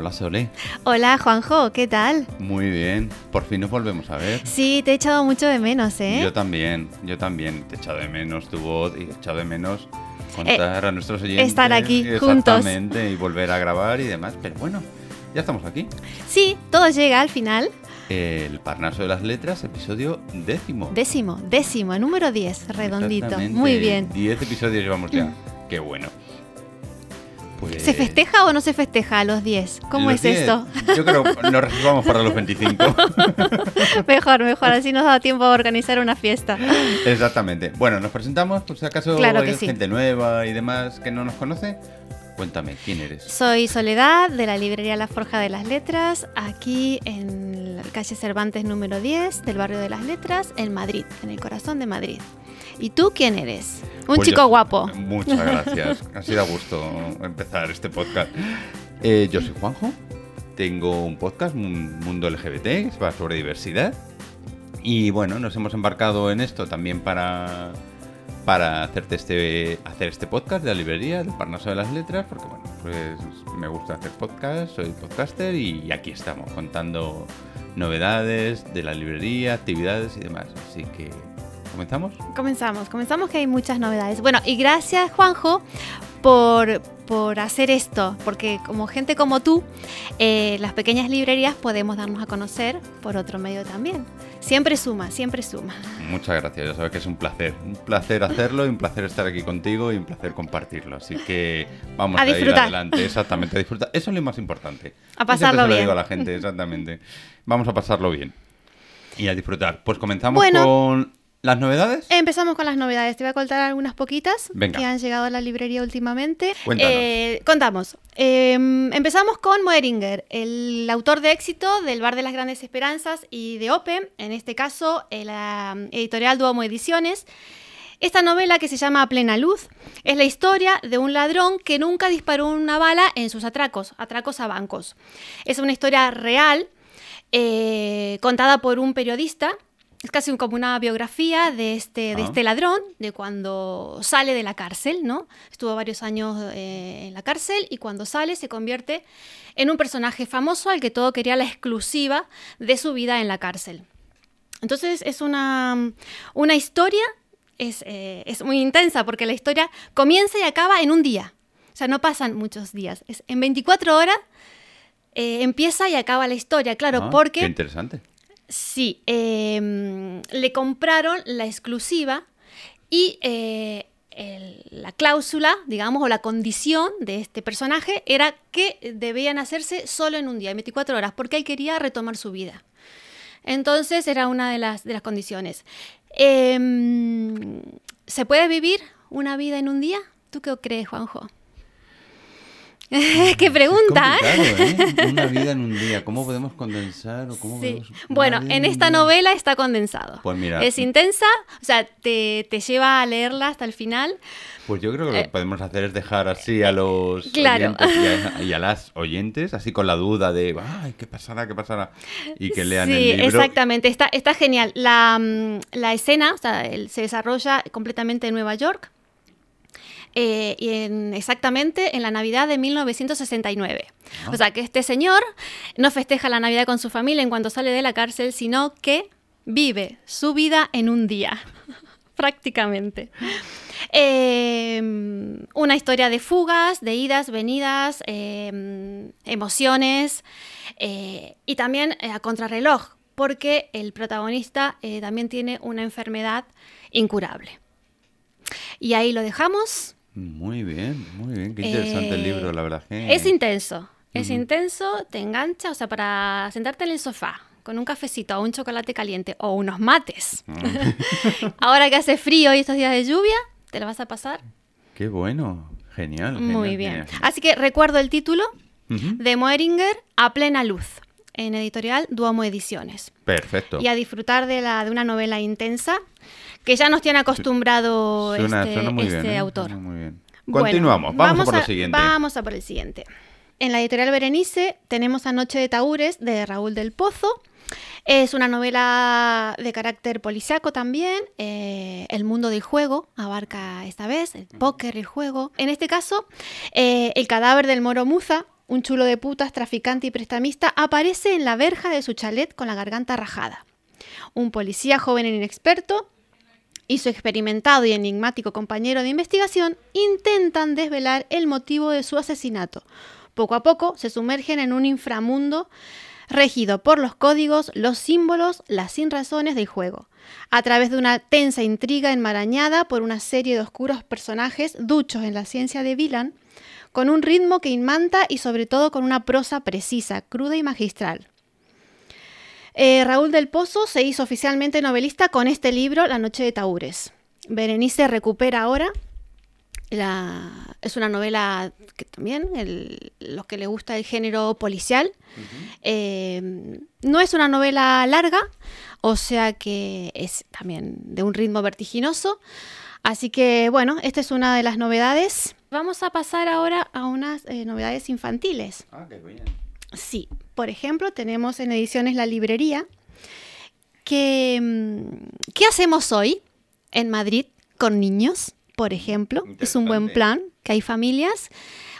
Hola Sole. Hola Juanjo, ¿qué tal? Muy bien. Por fin nos volvemos a ver. Sí, te he echado mucho de menos, ¿eh? Yo también, yo también. Te he echado de menos tu voz y he echado de menos contar a nuestros oyentes. estar aquí juntos. Exactamente, y volver a grabar y demás. Pero bueno, ya estamos aquí. Sí, todo llega al final. El Parnaso de las Letras, episodio décimo. Décimo, décimo, número 10, redondito. Muy bien. 10 episodios llevamos ya. Qué bueno. Pues ¿Se festeja o no se festeja a los 10? ¿Cómo los es 10, esto? Yo creo que nos reservamos para los 25. mejor, mejor, así nos da tiempo a organizar una fiesta. Exactamente. Bueno, nos presentamos, por si acaso Claro hay sí. gente nueva y demás que no nos conoce. Cuéntame, ¿quién eres? Soy Soledad de la librería La Forja de las Letras, aquí en la calle Cervantes número 10 del barrio de las Letras, en Madrid, en el corazón de Madrid. ¿Y tú quién eres? Un Pues chico yo- guapo. Muchas gracias. ha sido a gusto empezar este podcast. Eh, yo soy Juanjo. Tengo un podcast, un mundo LGBT, que va sobre diversidad. Y bueno, nos hemos embarcado en esto también para, para hacerte este, hacer este podcast de la librería, del Parnaso de las Letras, porque bueno, pues me gusta hacer podcast, soy podcaster y aquí estamos contando novedades de la librería, actividades y demás. Así que, ¿comenzamos? Comenzamos, comenzamos que hay muchas novedades. Bueno, y gracias Juanjo por, por hacer esto, porque como gente como tú, eh, las pequeñas librerías podemos darnos a conocer por otro medio también. Siempre suma, siempre suma. Muchas gracias, ya sabes que es un placer. Un placer hacerlo y un placer estar aquí contigo y un placer compartirlo. Así que vamos A a, ir adelante, exactamente, a disfrutar. Eso es lo más importante. A pasarlo se lo bien. digo a la gente, exactamente. Vamos a pasarlo bien y a disfrutar. Pues comenzamos Bueno. con las novedades. Empezamos con las novedades. Te voy a contar algunas poquitas Venga. que han llegado a la librería últimamente. Eh, contamos. Eh, empezamos con Moeringer, el autor de éxito del Bar de las Grandes Esperanzas y de Open, en este caso eh, la editorial Duomo Ediciones. Esta novela que se llama A Plena Luz es la historia de un ladrón que nunca disparó una bala en sus atracos, atracos a bancos. Es una historia real eh, contada por un periodista. Es casi como una biografía de este, de Ah. este ladrón, de cuando sale de la cárcel, ¿no? Estuvo varios años eh, en la cárcel y cuando sale se convierte en un personaje famoso al que todo quería la exclusiva de su vida en la cárcel. Entonces es una, una historia, es, eh, es muy intensa porque la historia comienza y acaba en un día. O sea, no pasan muchos días. Es, en 24 horas eh, empieza y acaba la historia, claro, Ah, Qué porque interesante. Sí, eh, le compraron la exclusiva y eh, la cláusula, digamos, o la condición de este personaje era que debían hacerse solo en un día, en 24 horas, porque él quería retomar su vida. Entonces era una de las, de las condiciones. Em, ¿Se puede vivir una vida en un día? ¿Tú qué crees, Juanjo? ¡Qué pregunta! Es ¿eh? ¿eh? Una vida en un día. ¿Cómo podemos condensar o cómo Sí. podemos- Bueno, en esta novela está condensado. Pues mira. Es intensa, o sea, te, te lleva a leerla hasta el final. Pues yo creo que lo Eh, que podemos hacer es dejar así a los Claro. oyentes y a, y a las oyentes, así con la duda de, ay, ¿qué pasará? ¿Qué pasará? Y que lean sí, el libro. exactamente, está, está genial. La, mm, la escena o sea, se desarrolla completamente en Nueva York. Eh, en, exactamente en la Navidad de 1969. Ah. O sea que este señor no festeja la Navidad con su familia en cuanto sale de la cárcel, sino que vive su vida en un día, prácticamente. Eh, una historia de fugas, de idas, venidas, eh, emociones eh, y también eh, a contrarreloj, porque el protagonista eh, también tiene una enfermedad incurable. Y ahí lo dejamos. Muy bien, muy bien. Qué interesante el Eh, libro, la verdad. que- Es intenso, es intenso, te engancha, o sea, para sentarte en el sofá con un cafecito o un chocolate caliente o unos mates. Ahora que hace frío y estos días de lluvia, te lo vas a pasar Qué bueno. Genial. muy bien. genial, genial. Así que recuerdo el título de Moeringer a plena luz en editorial Duomo Ediciones. Perfecto. Y a disfrutar de, la, de una novela intensa que ya nos tiene acostumbrado Suena, este, suena muy bien. autor. Suena muy bien. Bueno, Continuamos. Vamos, a por lo siguiente. Vamos a por el siguiente. En la editorial Berenice tenemos A Noche de Taúres de Raúl del Pozo. Es una novela de carácter policiaco también. eh, el mundo del juego abarca esta vez, el póker, el juego. En este caso, eh, el cadáver del moro Muza un chulo de putas, traficante y prestamista, aparece en la verja de su chalet con la garganta rajada. Un policía joven e inexperto y su experimentado y enigmático compañero de investigación intentan desvelar el motivo de su asesinato. Poco a poco se sumergen en un inframundo regido por los códigos, los símbolos, las sinrazones del juego, a través de una tensa intriga enmarañada por una serie de oscuros personajes duchos en la ciencia de Vilan, con un ritmo que inmanta y sobre todo con una prosa precisa, cruda y magistral. Eh, Raúl del Pozo se hizo oficialmente novelista con este libro, La Noche de Taúres. Berenice recupera ahora es una novela que también, los que le gusta el género policial, eh, no es una novela larga, o sea que es también de un ritmo vertiginoso. Así que bueno, esta es una de las novedades. Vamos a pasar ahora a unas eh, novedades infantiles. Ah, qué bien. Sí, por ejemplo, tenemos en ediciones La Librería que mm, ¿qué hacemos hoy en Madrid con niños? por ejemplo. Es un buen plan, que hay familias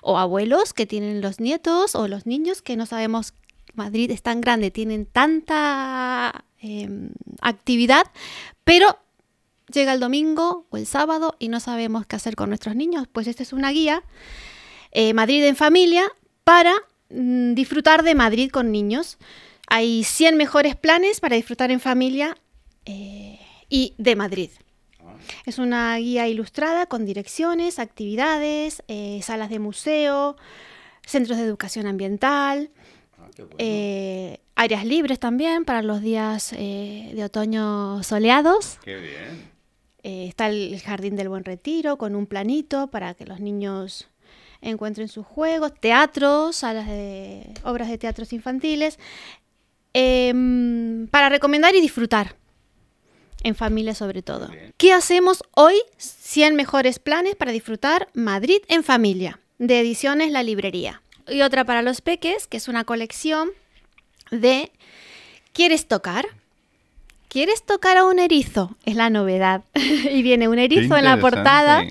o abuelos que tienen los nietos o los niños que no sabemos, Madrid es tan grande, tienen tanta em, actividad, pero llega el domingo o el sábado y no sabemos qué hacer con nuestros niños. Pues esta es una guía, eh, Madrid en familia, para disfrutar de Madrid con niños. Hay 100 mejores planes para disfrutar en familia eh, y de Madrid. Es una guía ilustrada con direcciones, actividades, eh, salas de museo, centros de educación ambiental, ah, eh, áreas libres también para los días de otoño soleados. Qué bien. está el Jardín del Buen Retiro con un planito para que los niños encuentren sus juegos, teatros, salas de obras de teatros infantiles, em, para recomendar y disfrutar en familia sobre todo. ¿Qué hacemos hoy? 100 mejores planes para disfrutar Madrid en familia, de ediciones La Librería. Y otra para los peques, que es una colección de ¿Quieres tocar? ¿Quieres tocar a un erizo? Es la novedad. y viene un erizo en la portada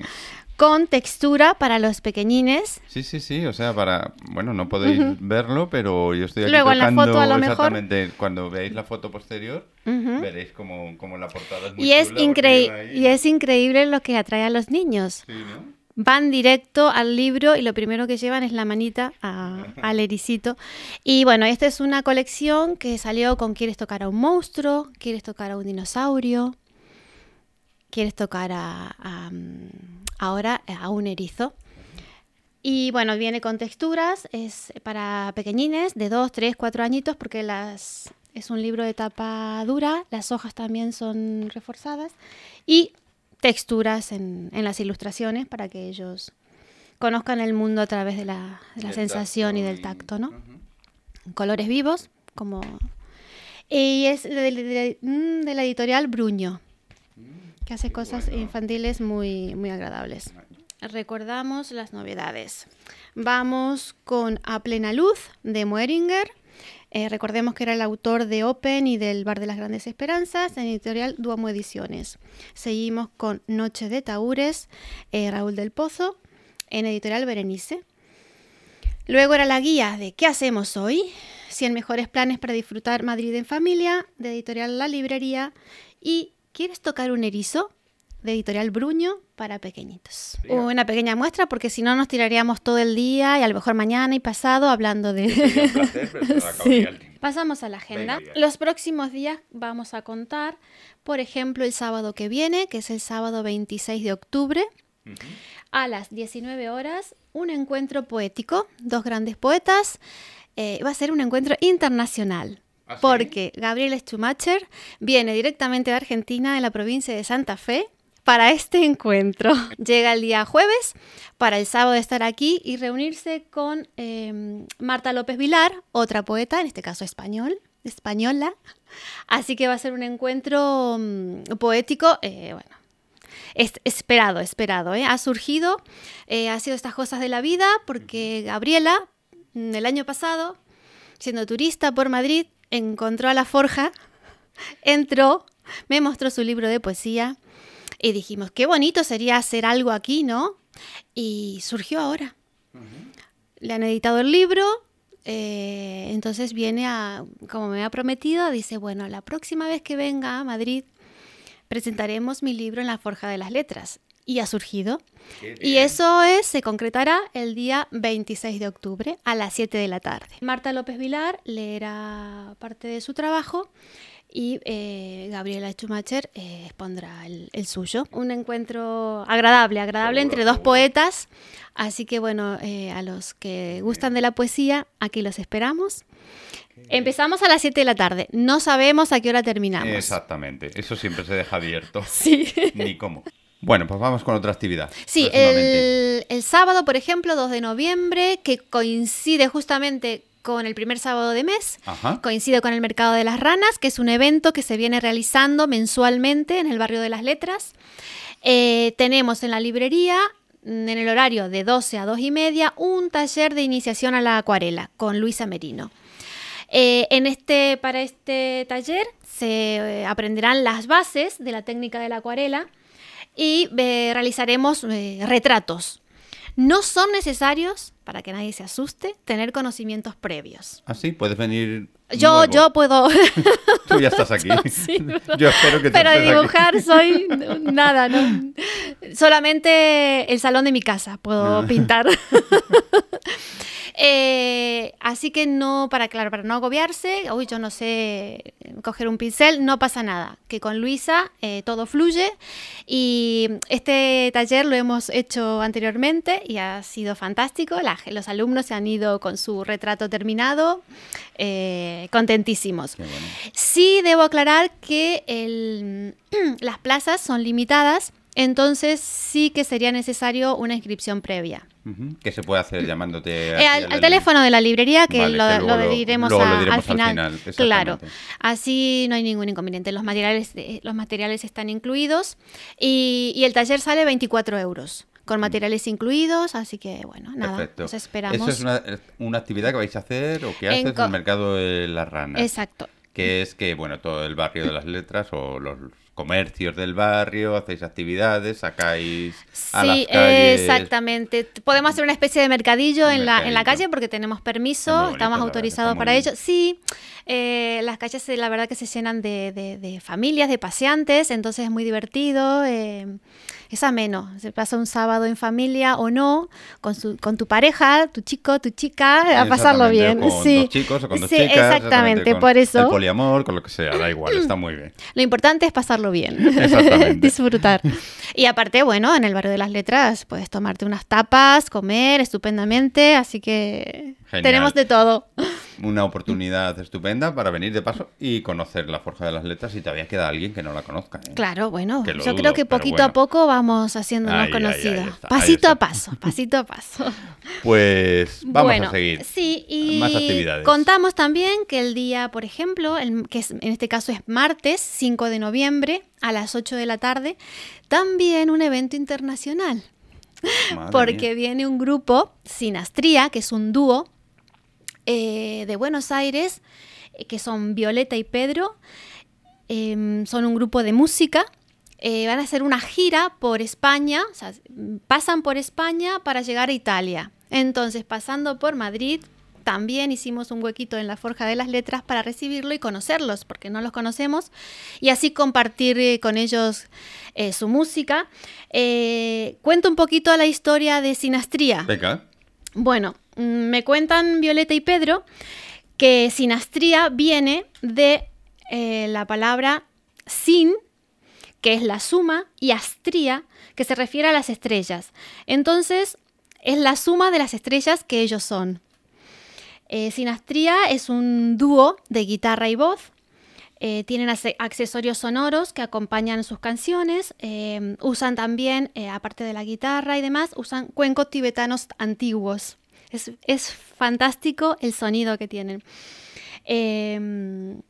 con textura para los pequeñines. Sí, sí, sí, o sea, para, bueno, no podéis verlo, pero yo estoy aquí Luego en la foto a lo exactamente, cuando veáis la foto posterior, veréis como, la portada es muy y es increíble Y es increíble lo que atrae a los niños. Sí, ¿no? Van directo al libro y lo primero que llevan es la manita al ericito. Y bueno, esta es una colección que salió con ¿Quieres tocar a un monstruo? ¿Quieres tocar a un dinosaurio? ¿Quieres tocar a ahora eh, a un erizo. Y bueno, viene con texturas, es para pequeñines de 2, 3, 4 añitos porque las, es un libro de tapa dura, las hojas también son reforzadas y texturas en, las ilustraciones para que ellos conozcan el mundo a través de la, sensación y del tacto, ¿no? Colores vivos, como... Y es de, mm, la editorial Bruño que hace cosas infantiles muy, muy agradables. Recordamos las novedades. Vamos con A Plena Luz de Moeringer. Eh, recordemos que era el autor de Open y del Bar de las Grandes Esperanzas en editorial Duomo Ediciones. Seguimos con Noche de Taúres, eh, Raúl del Pozo, en editorial Berenice. Luego era la guía de ¿Qué hacemos hoy? 100 mejores planes para disfrutar Madrid en familia, de editorial La Librería. Y ¿Quieres tocar un erizo? De editorial Bruño para pequeñitos. Una pequeña muestra porque si no nos tiraríamos todo el día y a lo mejor mañana y pasado hablando de... Pasamos a la agenda. Los próximos días vamos a contar, por ejemplo, el sábado que viene, que es el sábado 26 de octubre, a las 19 horas, un encuentro poético, dos grandes poetas. Eh, va a ser un encuentro internacional. ¿Ah, porque Gabriel Schumacher viene directamente de Argentina, de la provincia de Santa Fe, para este encuentro. Llega el día jueves para el sábado estar aquí y reunirse con em, Marta López Vilar, otra poeta, en este caso español, española. Así que va a ser un encuentro mm, poético, eh, bueno, esperado, esperado. ¿eh? Ha surgido, eh, ha sido estas cosas de la vida, porque Gabriela, mm, el año pasado, siendo turista por Madrid, encontró a la forja, entró, me mostró su libro de poesía y dijimos, qué bonito sería hacer algo aquí, ¿no? Y surgió ahora. le han editado el libro, eh, entonces viene a, como me ha prometido, dice, bueno, la próxima vez que venga a Madrid presentaremos mi libro en la Forja de las Letras. Y ha surgido. Y eso es, se concretará el día 26 de octubre a las 7 de la tarde. Marta López Vilar leerá parte de su trabajo y eh, Gabriela Schumacher eh, expondrá el, suyo. Un encuentro agradable, agradable entre dos poetas. Así que bueno, eh, a los que gustan de la poesía, aquí los esperamos. Empezamos a las 7 de la tarde. No sabemos a qué hora terminamos. Exactamente. Eso siempre se deja abierto. Sí. Ni cómo. Bueno, pues vamos con otra actividad. Sí, el, el, sábado, por ejemplo, 2 de noviembre, que coincide justamente con el primer sábado de mes, coincide con el Mercado de las Ranas, que es un evento que se viene realizando mensualmente en el barrio de las Letras. Eh, tenemos en la librería en el horario de 12 a 2 y media, un taller de iniciación a la acuarela con Luisa Merino. Eh, en este, para este taller se eh, aprenderán las bases de la técnica de la acuarela y eh, realizaremos retratos. No son necesarios, para que nadie se asuste, tener conocimientos previos. Ah, sí, puedes venir. Yo, yo puedo. Tú ya estás aquí. yo espero que te Pero dibujar soy nada, ¿no? Solamente el salón de mi casa puedo pintar. Eh, así que no, para claro, para no agobiarse, uy, yo no sé coger un pincel, no pasa nada. Que con Luisa eh, todo fluye y este taller lo hemos hecho anteriormente y ha sido fantástico. los alumnos se han ido con su retrato terminado, eh, contentísimos. Sí debo aclarar que las plazas son limitadas, entonces sí que sería necesario una inscripción previa. ¿Qué se puede hacer llamándote? Eh, al, teléfono de la librería, que lo, diremos, al, final. claro, así no hay ningún inconveniente. Los materiales, los materiales están incluidos y, el taller sale 24 euros con mm. materiales incluidos, así que bueno, nada, nos esperamos. ¿Eso es una, actividad que vais a hacer o que haces en, el mercado de las ranas? Exacto. Que es que, bueno, todo el barrio de las letras o los comercios del barrio, hacéis actividades, sacáis a las calles. exactamente. Podemos hacer una especie de mercadillo en la, en la calle porque tenemos permiso, estamos autorizados para ello. Sí, eh, las calles eh, la verdad que se llenan de, de, familias, de paseantes, entonces es muy divertido. Eh, es ameno. Se pasa un sábado en familia o no, con, su, con tu pareja, tu chico, tu chica, a pasarlo bien. con sí. dos chicos o con dos chicas. Exactamente, por eso. El poliamor, con lo que sea, da igual, está muy bien. Lo importante es pasarlo bien. Exactamente. Disfrutar. Y aparte, bueno, en el barrio de las letras puedes tomarte unas tapas, comer estupendamente, así que tenemos de todo una oportunidad estupenda para venir de paso y conocer la Forja de las Letras si todavía queda alguien que no la conozca. ¿eh? Claro, bueno, yo creo que poquito a poco vamos haciéndonos conocidos. pasito a paso, pasito a paso. Pues vamos a seguir. Sí, y más actividades. contamos también que el día, por ejemplo, que en este caso es martes 5 de noviembre a las 8 de la tarde, también un evento internacional. porque viene un grupo, Sinastría, que es un dúo eh, de Buenos Aires, eh, que son Violeta y Pedro. Em, son un grupo de música. Eh, van a hacer una gira por España, pasan por España para llegar a Italia. Entonces, pasando por Madrid, también hicimos un huequito en la Forja de las Letras para recibirlo y conocerlos, porque no los conocemos, y así compartir con ellos su música. cuento un poquito la historia de Sinastría. Venga. Bueno, me cuentan Violeta y Pedro que sinastría viene de eh, la palabra sin, que es la suma, y astría, que se refiere a las estrellas. Entonces, es la suma de las estrellas que ellos son. Eh, sinastría es un dúo de guitarra y voz. Eh, tienen accesorios sonoros que acompañan sus canciones. usan también, aparte de la guitarra y demás, usan cuencos tibetanos antiguos. Es, fantástico el sonido que tienen. Em,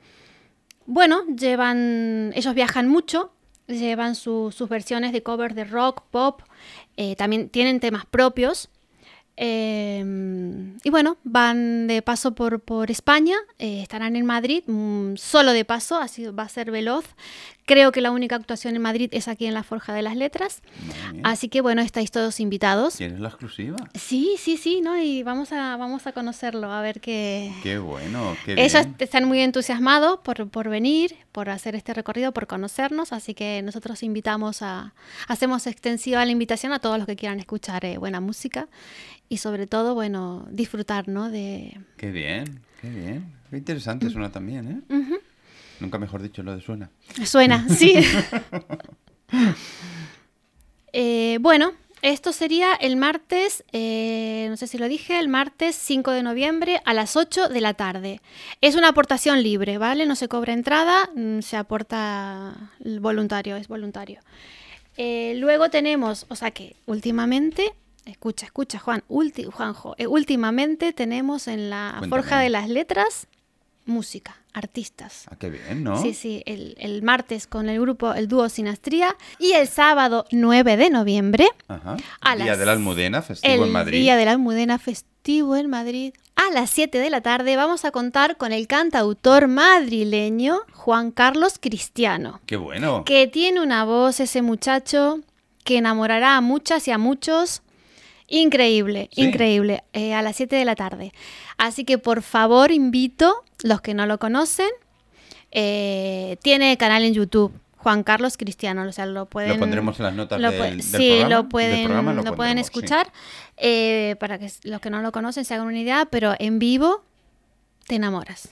bueno, llevan, ellos viajan mucho, llevan sus versiones de covers de rock, pop, eh, también tienen temas propios. Em, y bueno, van de paso por, por España, eh, estarán en Madrid, mm, solo de paso, así va a ser veloz. Creo que la única actuación en Madrid es aquí en la Forja de las Letras. Así que bueno, estáis todos invitados. ¿Tienes la exclusiva? Sí, sí, sí, ¿no? Y vamos a, vamos a conocerlo, a ver qué... Qué bueno, qué Ellos bien. están muy entusiasmados por, por venir, por hacer este recorrido, por conocernos, así que nosotros invitamos a, hacemos extensiva la invitación a todos los que quieran escuchar eh, buena música y sobre todo, bueno, disfrutar, ¿no? De... Qué bien, qué bien. Qué interesante suena también, ¿eh? Nunca mejor dicho lo de suena. Suena, sí. Eh, bueno, esto sería el martes, eh, no sé si lo dije, el martes 5 de noviembre a las 8 de la tarde. Es una aportación libre, ¿vale? No se cobra entrada, mm, se aporta voluntario, es voluntario. Eh, luego tenemos, o sea que últimamente, escucha, escucha Juan, ulti- Juanjo, eh, últimamente tenemos en la Cuéntame. Forja de las Letras música, artistas. Ah, qué bien, ¿no? Sí, sí, el, el martes con el grupo, el dúo Sinastría y el sábado 9 de noviembre, Ajá. A Día las- de la Almudena, festivo en Madrid. Día de la Almudena festivo en Madrid, a las 7 de la tarde vamos a contar con el cantautor madrileño Juan Carlos Cristiano, Qué bueno. que tiene una voz ese muchacho que enamorará a muchas y a muchos. Increíble, Sí. increíble, eh, a las 7 de la tarde. Así que por favor invito, los que no lo conocen, eh, tiene canal en YouTube, Juan Carlos Cristiano, o sea, lo pueden... Lo pondremos en las notas lo del, del sí, programa. lo del pueden, programa lo pueden sí. escuchar eh, para que los que no lo conocen se hagan una idea, pero en vivo te enamoras.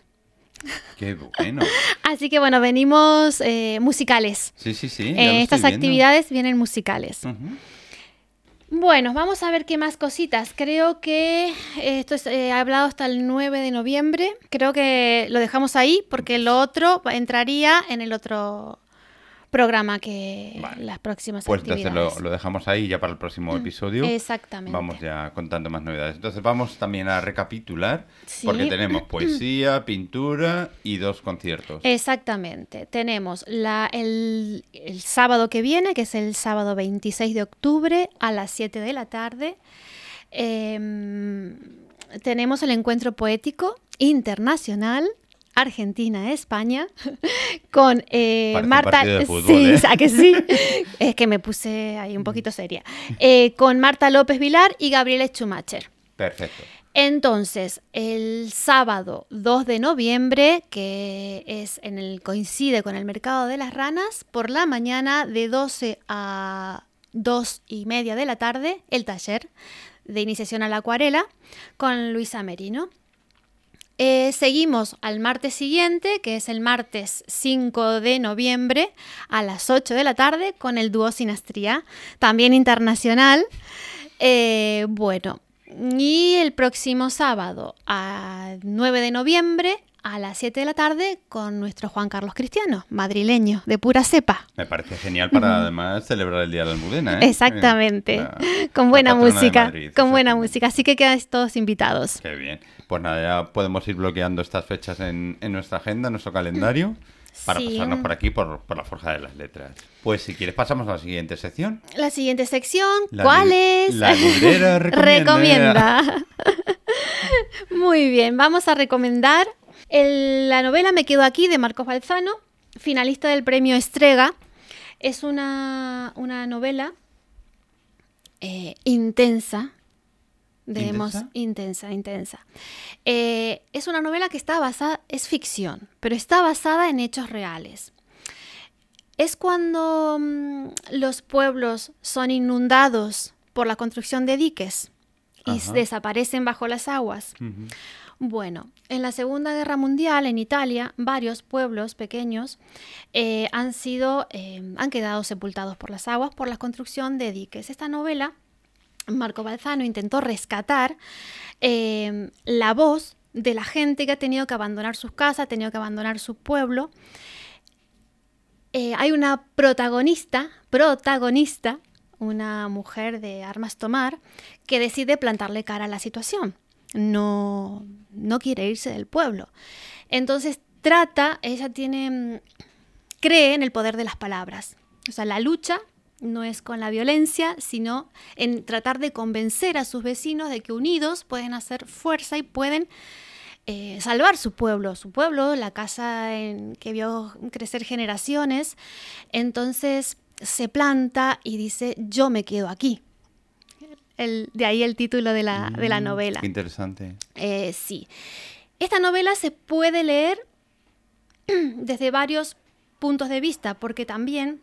Qué bueno. Así que bueno, venimos eh, musicales. Sí, sí, sí. Eh, estas actividades vienen musicales. Ujú. Bueno, vamos a ver qué más cositas. Creo que esto es eh, hablado hasta el 9 de noviembre. Creo que lo dejamos ahí porque lo otro entraría en el otro programa que Vale. las próximas Pues entonces lo, lo dejamos ahí ya para el próximo episodio. Exactamente. Vamos ya contando más novedades. Entonces vamos también a recapitular Sí. porque tenemos poesía, pintura y dos conciertos. Exactamente. Tenemos la, el, el sábado que viene, que es el sábado 26 de octubre a las 7 de la tarde. em, tenemos el encuentro poético internacional. Argentina-España con eh, Marta. partido de fútbol, sí, ¿eh? ¿a que sí? es que me puse ahí un poquito seria. Eh, con Marta López Vilar y Gabriela Schumacher. Perfecto. Entonces, el sábado 2 de noviembre, que es en el coincide con el mercado de las ranas, por la mañana de 12 a 2 y media de la tarde, el taller de iniciación a la acuarela con Luisa Merino. Eh, seguimos al martes siguiente, que es el martes 5 de noviembre a las 8 de la tarde con el dúo Sinastría, también internacional. Eh, bueno, y el próximo sábado, a 9 de noviembre, a las 7 de la tarde, con nuestro Juan Carlos Cristiano, madrileño, de pura cepa. Me parece genial para además celebrar el Día de la Almudena. ¿eh? Exactamente, la- con buena música, Madrid, con buena música. Así que quedan todos invitados. Qué bien. Pues nada, ya podemos ir bloqueando estas fechas en, en nuestra agenda, en nuestro calendario, para Sí. pasarnos por aquí, por, por la Forja de las Letras. Pues si quieres pasamos a la siguiente sección. La siguiente sección, La ¿cuál es? la librera recomienda. Recomienda. Muy bien, vamos a recomendar el- la novela Me quedo aquí de Marcos Balzano, finalista del premio Estrega. Es una, una novela eh, intensa. Debemos, ¿Intensa? intensa, intensa. Eh, es una novela que está basada, es ficción, pero está basada en hechos reales. Es cuando mm, los pueblos son inundados por la construcción de diques y Ajá. desaparecen bajo las aguas. Bueno, en la Segunda Guerra Mundial en Italia, varios pueblos pequeños eh, han sido, eh, han quedado sepultados por las aguas por la construcción de diques. Esta novela, Marco Balzano intentó rescatar eh, la voz de la gente que ha tenido que abandonar sus casas, ha tenido que abandonar su pueblo. Hay una protagonista, protagonista, una mujer de armas tomar, que decide plantarle cara a la situación. No, no quiere irse del pueblo. Entonces trata, ella tiene, mm, cree en el poder de las palabras. O sea, la lucha no es con la violencia, sino en tratar de convencer a sus vecinos de que unidos pueden hacer fuerza y pueden eh, salvar su pueblo, su pueblo, la casa en que vio crecer generaciones. Entonces se planta y dice, yo me quedo aquí. De ahí el título de la, de la mm, novela. Qué interesante. Eh, sí. Esta novela se puede leer desde varios puntos de vista, porque también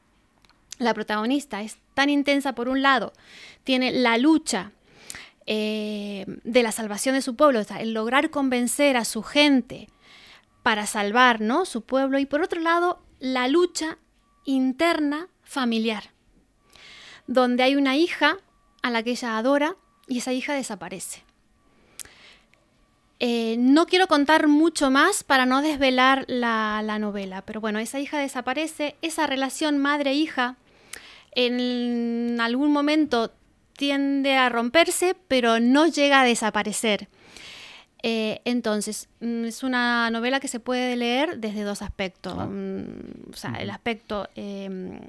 la protagonista es tan intensa por un lado, tiene la lucha eh, de la salvación de su pueblo, el lograr convencer a su gente para salvar ¿no? su pueblo, y por otro lado, la lucha interna familiar, donde hay una hija a la que ella adora y esa hija desaparece. Eh, no quiero contar mucho más para no desvelar la, novela, pero bueno, esa hija desaparece, esa relación madre-hija en algún momento tiende a romperse, pero no llega a desaparecer. Eh, entonces, mm, es una novela que se puede leer desde dos aspectos. Ah. Mm, o sea, el aspecto, em,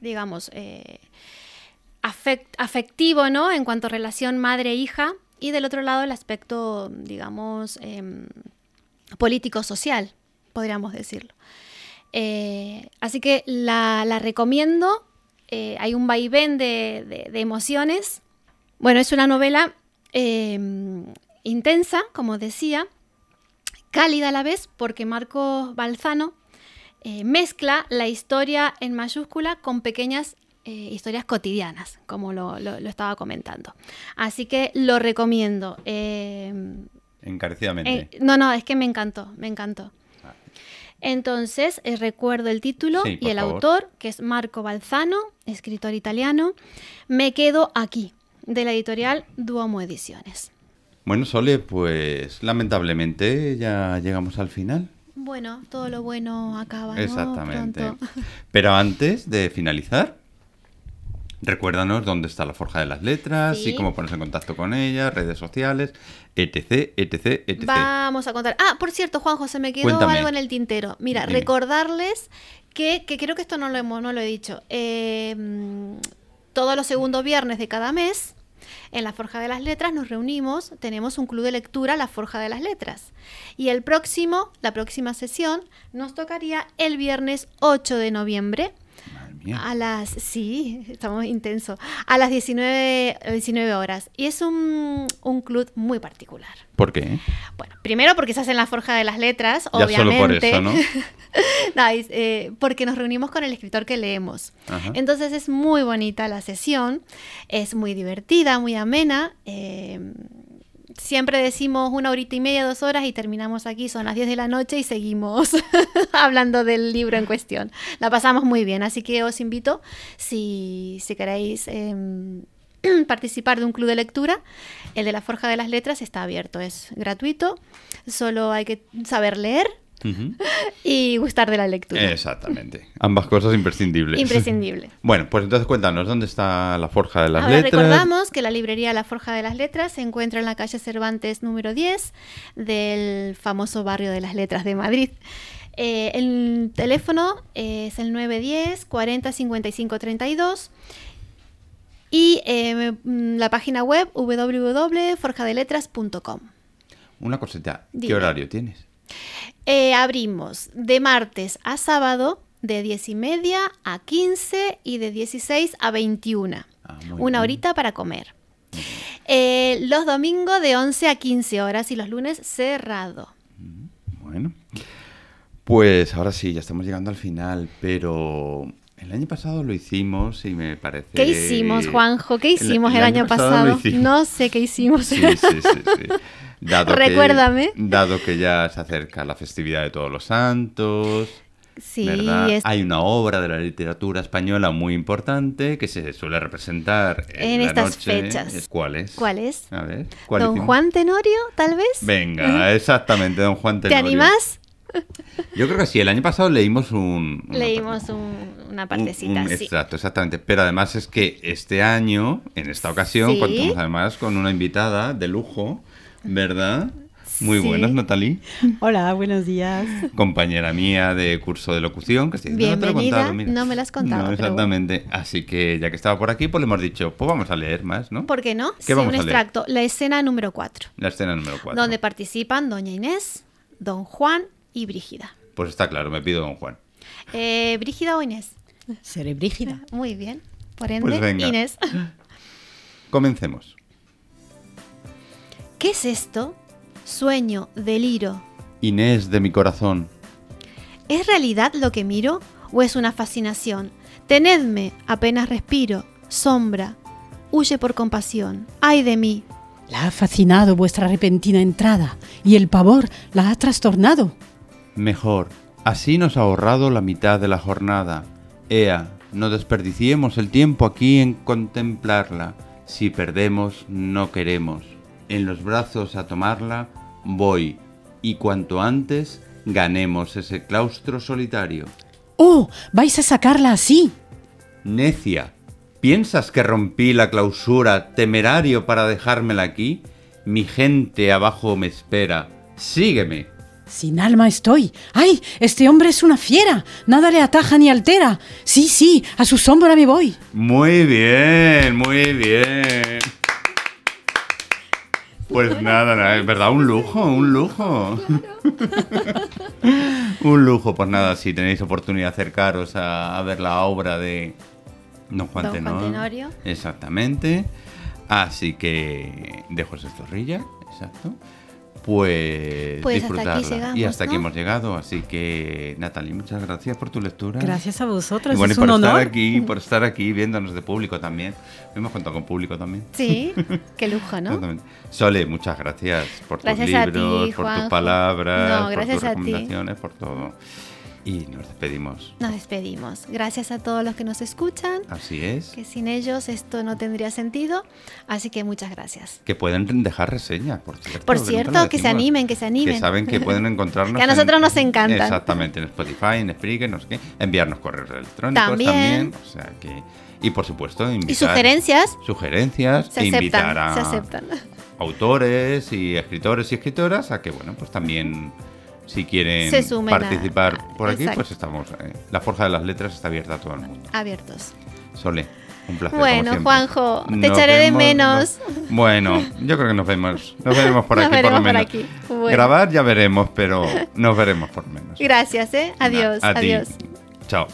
digamos, eh, afectivo, ¿no? En cuanto a relación madre-hija, y del otro lado el aspecto, digamos, em, político-social, podríamos decirlo. Eh, así que la, recomiendo. Eh, hay un vaivén de, emociones. Bueno, es una novela em, intensa, como decía, cálida a la vez, porque Marco Balzano eh, mezcla la historia en mayúscula con pequeñas eh, historias cotidianas, como lo, estaba comentando. Así que lo recomiendo. Eh, Encarecidamente. Eh, no, no, es que me encantó, me encantó. Ah. Entonces, recuerdo el título y el autor, que es Marco Balzano, escritor italiano. Me quedo aquí, de la editorial Duomo Ediciones. Bueno, Sole, pues lamentablemente ya llegamos al final. Bueno, todo lo bueno acaba. Exactamente. Pero antes de finalizar, Recuérdanos dónde está la Forja de las Letras y cómo ponerse en contacto con ella, redes sociales, etc, etc, etc. Vamos a contar. Ah, por cierto, Juanjo, se me quedó algo en el tintero. Mira, recordarles que, creo que esto no lo, hemos, no lo he dicho. Eh, todos los segundos viernes de cada mes, en la Forja de las Letras nos reunimos, tenemos un club de lectura, la Forja de las Letras. Y el próximo, la próxima sesión, nos tocaría el viernes 8 de noviembre a las, sí, estamos intensos. A las 19, 19 horas. Y es un, un, club muy particular. ¿Por qué? Bueno, primero porque se hace en la Forja de las Letras, obviamente. por eso, ¿no? Eh, porque nos reunimos con el escritor que leemos. Entonces es muy bonita la sesión, es muy divertida, muy amena. Eh, siempre decimos una horita y media, dos horas y terminamos aquí, son las 10 de la noche y seguimos hablando del libro en cuestión. La pasamos muy bien, así que os invito, si, si queréis em, participar de un club de lectura, el de la Forja de las Letras está abierto, es gratuito, solo hay que saber leer y gustar de la lectura. Exactamente. Ambas cosas imprescindibles. Imprescindible. bueno, pues entonces cuéntanos, ¿dónde está la Forja de las Letras? Recordamos que la librería La Forja de las Letras se encuentra en la calle Cervantes número 10 del famoso barrio de las Letras de Madrid. Eh, el teléfono es el 910 40 55 32 y eh, la página web www.forjadeletras.com. Una cosita, ¿qué horario tienes? Eh, abrimos de martes a sábado de 10 y media a 15 y de 16 a 21. Ah, Una horita para comer. Eh, los domingos de 11 a 15 horas y los lunes cerrado. Mm, bueno, pues ahora sí, ya estamos llegando al final, pero el año pasado lo hicimos y me parece... ¿Qué hicimos, Juanjo? ¿Qué hicimos el, año, pasado? No sé qué hicimos. Sí, sí, sí. Dado Recuérdame. Que, dado que ya se acerca la festividad de Todos los Santos. Sí, hay una obra de la literatura española muy importante que se suele representar en, estas fechas. ¿Cuál es? ¿Cuál es? A ver, ¿Don Juan Tenorio, tal vez? Venga, exactamente, Don Juan Tenorio. ¿Te animas? Yo creo que sí, el año pasado leímos un... Leímos una partecita, sí. Exacto, exactamente. Pero además es que este año, en esta ocasión, contamos además con una invitada de lujo, ¿verdad? Muy Sí. buenas, Natalie. Hola, buenos días. Compañera mía de curso de locución. Que sí, no te lo he Bienvenida. contado, mira. No me lo has contado, No, pero exactamente. Así que ya que estaba por aquí, pues le hemos dicho, pues vamos a leer más, ¿no? ¿Por qué no? ¿Qué Sí, vamos un a leer? extracto. La escena número 4, La escena número 4. donde participan Doña Inés, Don Juan y Brígida. Pues está claro, me pido don Juan. Eh, ¿Brígida o Inés? Seré Brígida. Muy bien. Por ende, Pues venga. Inés. Comencemos. ¿Qué es esto? Sueño, deliro. Inés de mi corazón. ¿Es realidad lo que miro o es una fascinación? Tenedme, apenas respiro. Sombra, huye por compasión. ¡Ay de mí! La ha fascinado vuestra repentina entrada y el pavor la ha trastornado. Mejor, así nos ha ahorrado la mitad de la jornada. Ea, no desperdiciemos el tiempo aquí en contemplarla. Si perdemos, no queremos. En los brazos a tomarla, voy. Y cuanto antes, ganemos ese claustro solitario. ¡Oh! ¿Vais a sacarla así? Necia, ¿piensas que rompí la clausura temerario para dejármela aquí? Mi gente abajo me espera. Sígueme. Sin alma estoy. ¡Ay! Este hombre es una fiera. Nada le ataja ni altera. Sí, sí, a su sombra me voy. Muy bien, muy bien. Pues nada, nada, es verdad, un lujo, un lujo. un lujo, pues nada, si tenéis oportunidad de acercaros a, a ver la obra de Don Juan, Don Juan Tenor. Tenorio. Exactamente. Así que dejo esa zorrilla, exacto. Pues, Pues hasta aquí disfrutarla. llegamos, y hasta aquí hemos llegado, así que Natalie, muchas gracias por tu lectura. Gracias a vosotros. Y bueno, y por un estar honor. aquí, por estar aquí viéndonos de público también. Hemos contado con público también. Sí, qué lujo, ¿no? Sole, muchas gracias por tus ti, libros, por tus palabras, No, por tus a ti. recomendaciones, por todo. Y nos despedimos. Nos despedimos. Gracias a todos los que nos escuchan, Así es. que sin ellos esto no tendría sentido. Así que muchas gracias. Que pueden dejar reseñas, por cierto. Por cierto, lo que se animen, que se animen. Que saben que pueden encontrarnos. Que a nosotros nos encantan. Exactamente, en Spotify, en Spreaker, no sé qué. Enviarnos correos electrónicos También. también. O sea que. Y por supuesto, invitar. Y sugerencias Sugerencias. se e invitar aceptan, a se aceptan. autores y escritores y escritoras a que, bueno, pues también. Si quieren Se sumen a- participar por aquí, Exacto. pues estamos. eh, la Forja de las Letras está abierta a todo el mundo. Abiertos. Sole, un placer. Bueno, como. Juanjo, te Nos echaré de menos. nos- Bueno, yo creo que nos vemos. Nos veremos por Nos aquí, por lo por menos. aquí. Bueno. Grabar ya veremos, pero nos veremos por lo menos. Gracias, ¿eh? Adiós, ti. adiós. Chao.